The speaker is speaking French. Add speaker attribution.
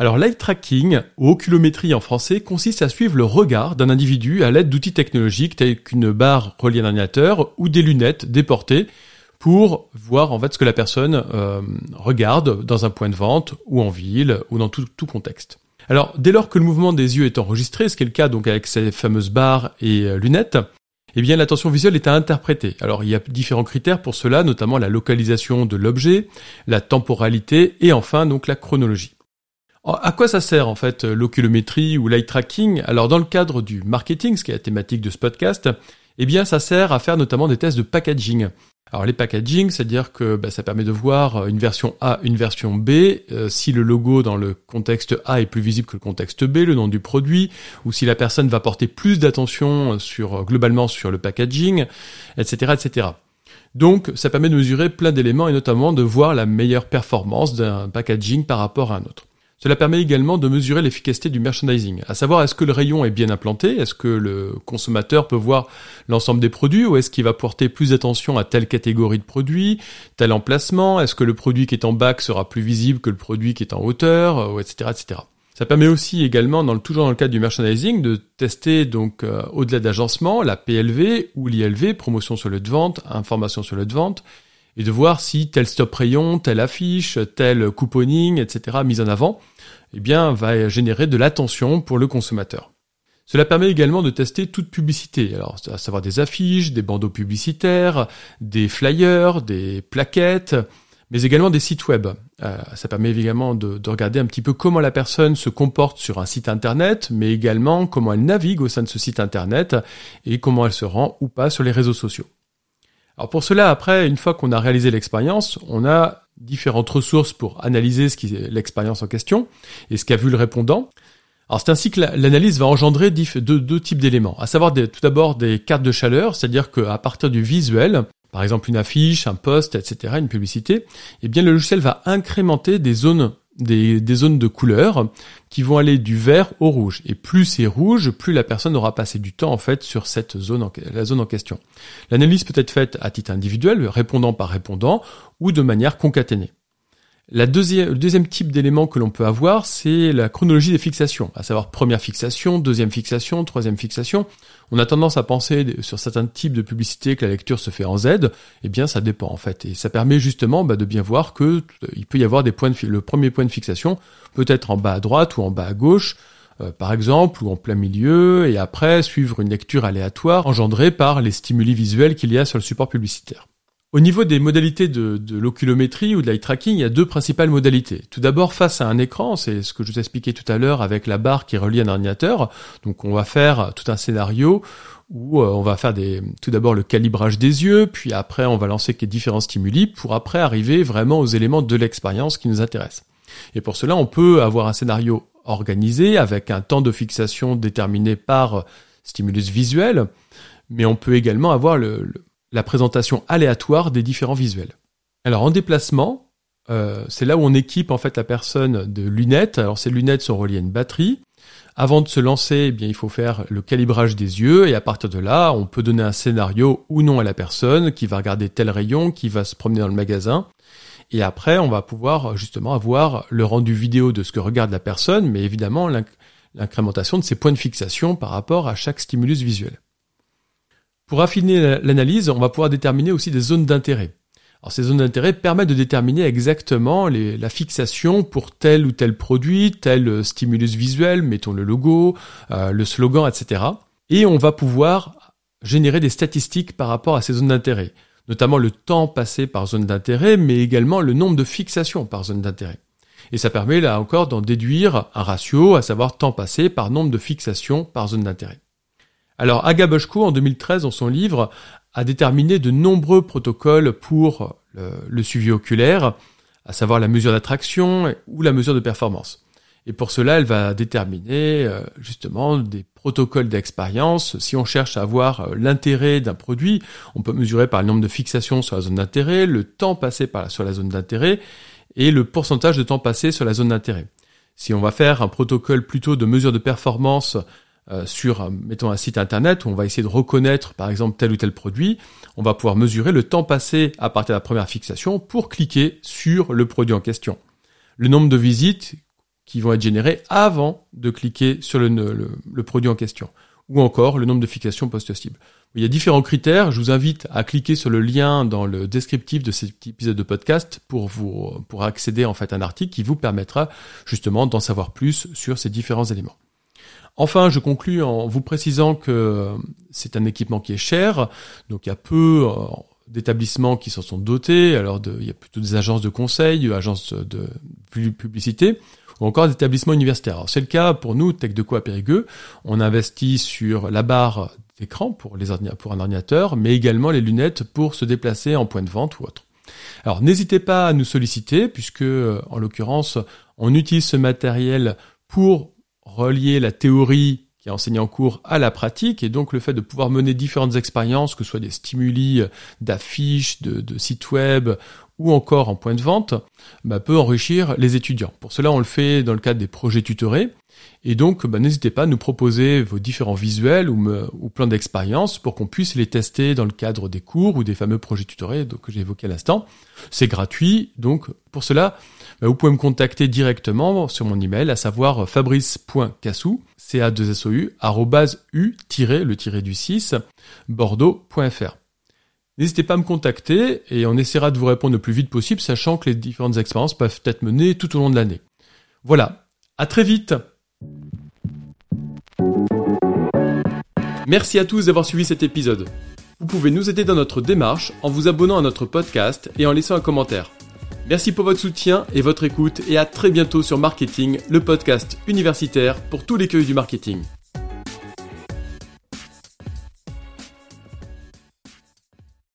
Speaker 1: Alors l'eye tracking, ou oculométrie en français, consiste à suivre le regard d'un individu à l'aide d'outils technologiques tels qu'une barre reliée à un ordinateur ou des lunettes déportées pour voir en fait ce que la personne euh, regarde dans un point de vente ou en ville ou dans tout, contexte. Alors dès lors que le mouvement des yeux est enregistré, ce qui est le cas donc avec ces fameuses barres et euh, lunettes, eh bien l'attention visuelle est à interpréter. Alors il y a différents critères pour cela, notamment la localisation de l'objet, la temporalité et enfin donc la chronologie. À quoi ça sert en fait l'oculométrie ou l'eye tracking? Alors dans le cadre du marketing, ce qui est la thématique de ce podcast, eh bien ça sert à faire notamment des tests de packaging. Alors les packaging, c'est-à-dire que bah, ça permet de voir une version A, une version B, euh, si le logo dans le contexte A est plus visible que le contexte B, le nom du produit, ou si la personne va porter plus d'attention sur globalement sur le packaging, etc., etc. Donc ça permet de mesurer plein d'éléments et notamment de voir la meilleure performance d'un packaging par rapport à un autre. Cela permet également de mesurer l'efficacité du merchandising, à savoir est-ce que le rayon est bien implanté, est-ce que le consommateur peut voir l'ensemble des produits ou est-ce qu'il va porter plus attention à telle catégorie de produits, tel emplacement, est-ce que le produit qui est en bac sera plus visible que le produit qui est en hauteur, etc., etc. Ça permet aussi également, toujours dans le cadre du merchandising, de tester donc euh, au-delà d'agencement la PLV ou l'ILV, promotion sur le de vente, information sur le de vente, et de voir si tel stop rayon, telle affiche, tel couponing, etc. mise en avant, eh bien, va générer de l'attention pour le consommateur. Cela permet également de tester toute publicité, alors à savoir des affiches, des bandeaux publicitaires, des flyers, des plaquettes, mais également des sites web. Euh, ça permet également de, de, regarder un petit peu comment la personne se comporte sur un site internet, mais également comment elle navigue au sein de ce site internet et comment elle se rend ou pas sur les réseaux sociaux. Alors pour cela, après, une fois qu'on a réalisé l'expérience, on a différentes ressources pour analyser l'expérience en question et ce qu'a vu le répondant. Alors c'est ainsi que l'analyse va engendrer deux, types d'éléments, à savoir tout d'abord des cartes de chaleur, c'est-à-dire qu'à partir du visuel, par exemple une affiche, un post, etc., une publicité, eh bien le logiciel va incrémenter des zones des, zones de couleur qui vont aller du vert au rouge. Et plus c'est rouge, plus la personne aura passé du temps en fait sur cette zone, la zone en question. L'analyse peut être faite à titre individuel, répondant par répondant, ou de manière concaténée. Le deuxième type d'élément que l'on peut avoir, c'est la chronologie des fixations, à savoir première fixation, deuxième fixation, troisième fixation. On a tendance à penser sur certains types de publicités que la lecture se fait en Z, eh bien ça dépend en fait. Et ça permet justement bah, de bien voir que euh, il peut y avoir des points de le premier point de fixation peut être en bas à droite ou en bas à gauche, euh, par exemple, ou en plein milieu, et après suivre une lecture aléatoire engendrée par les stimuli visuels qu'il y a sur le support publicitaire. Au niveau des modalités de, de l'oculométrie ou de l'eye tracking, il y a deux principales modalités. Tout d'abord, face à un écran, c'est ce que je vous expliquais tout à l'heure avec la barre qui relie un ordinateur. Donc on va faire tout un scénario où euh, on va faire des, tout d'abord le calibrage des yeux, puis après on va lancer différents stimuli pour après arriver vraiment aux éléments de l'expérience qui nous intéressent. Et pour cela, on peut avoir un scénario organisé avec un temps de fixation déterminé par stimulus visuel, mais on peut également avoir le la présentation aléatoire des différents visuels. Alors en déplacement, euh, c'est là où on équipe en fait la personne de lunettes. Alors ces lunettes sont reliées à une batterie. Avant de se lancer, eh bien, il faut faire le calibrage des yeux et à partir de là, on peut donner un scénario ou non à la personne qui va regarder tel rayon, qui va se promener dans le magasin. Et après, on va pouvoir justement avoir le rendu vidéo de ce que regarde la personne, mais évidemment l'incrémentation de ses points de fixation par rapport à chaque stimulus visuel. Pour affiner l'analyse, on va pouvoir déterminer aussi des zones d'intérêt. Alors ces zones d'intérêt permettent de déterminer exactement la fixation pour tel ou tel produit, tel stimulus visuel, mettons le logo, euh, le slogan, etc. Et on va pouvoir générer des statistiques par rapport à ces zones d'intérêt, notamment le temps passé par zone d'intérêt, mais également le nombre de fixations par zone d'intérêt. Et ça permet là encore d'en déduire un ratio, à savoir temps passé par nombre de fixations par zone d'intérêt. Alors Agaboshko, en 2013, dans son livre, a déterminé de nombreux protocoles pour le, suivi oculaire, à savoir la mesure d'attraction ou la mesure de performance. Et pour cela, elle va déterminer euh, justement des protocoles d'expérience. Si on cherche à avoir euh, l'intérêt d'un produit, on peut mesurer par le nombre de fixations sur la zone d'intérêt, le temps passé sur la zone d'intérêt et le pourcentage de temps passé sur la zone d'intérêt. Si on va faire un protocole plutôt de mesure de performance euh, sur, mettons, un site internet où on va essayer de reconnaître, par exemple, tel ou tel produit, on va pouvoir mesurer le temps passé à partir de la première fixation pour cliquer sur le produit en question. Le nombre de visites qui vont être générées avant de cliquer sur le, produit en question. Ou encore le nombre de fixations post-cible. Il y a différents critères. Je vous invite à cliquer sur le lien dans le descriptif de cet épisode de podcast pour vous, pour accéder en fait à un article qui vous permettra justement d'en savoir plus sur ces différents éléments. Enfin, je conclus en vous précisant que c'est un équipement qui est cher, donc il y a peu euh, d'établissements qui s'en sont dotés. Alors, il y a plutôt des agences de conseil, agences de publicité, ou encore des établissements universitaires. c'est le cas pour nous, Tech de à Périgueux. On investit sur la barre d'écran pour, un ordinateur, mais également les lunettes pour se déplacer en point de vente ou autre. Alors n'hésitez pas à nous solliciter, puisque en l'occurrence, on utilise ce matériel pour relier la théorie qui est enseignée en cours à la pratique, et donc le fait de pouvoir mener différentes expériences, que ce soit des stimuli d'affiches, de, sites web ou encore en point de vente, bah, peut enrichir les étudiants. Pour cela, on le fait dans le cadre des projets tutorés, et donc bah, n'hésitez pas à nous proposer vos différents visuels ou, plans d'expérience pour qu'on puisse les tester dans le cadre des cours ou des fameux projets tutorés que j'ai à l'instant. C'est gratuit, donc pour cela, bah, vous pouvez me contacter directement sur mon email, à savoir fabrice.cassou, c a 2 s o u u le tiré du 6, bordeaux.fr. N'hésitez pas à me contacter et on essaiera de vous répondre le plus vite possible, sachant que les différentes expériences peuvent être menées tout au long de l'année. Voilà, à très vite Merci à tous d'avoir suivi cet épisode. Vous pouvez nous aider dans notre démarche en vous abonnant à notre podcast et en laissant un commentaire. Merci pour votre soutien et votre écoute et à très bientôt sur Marketing, le podcast universitaire pour tous les cueils du marketing.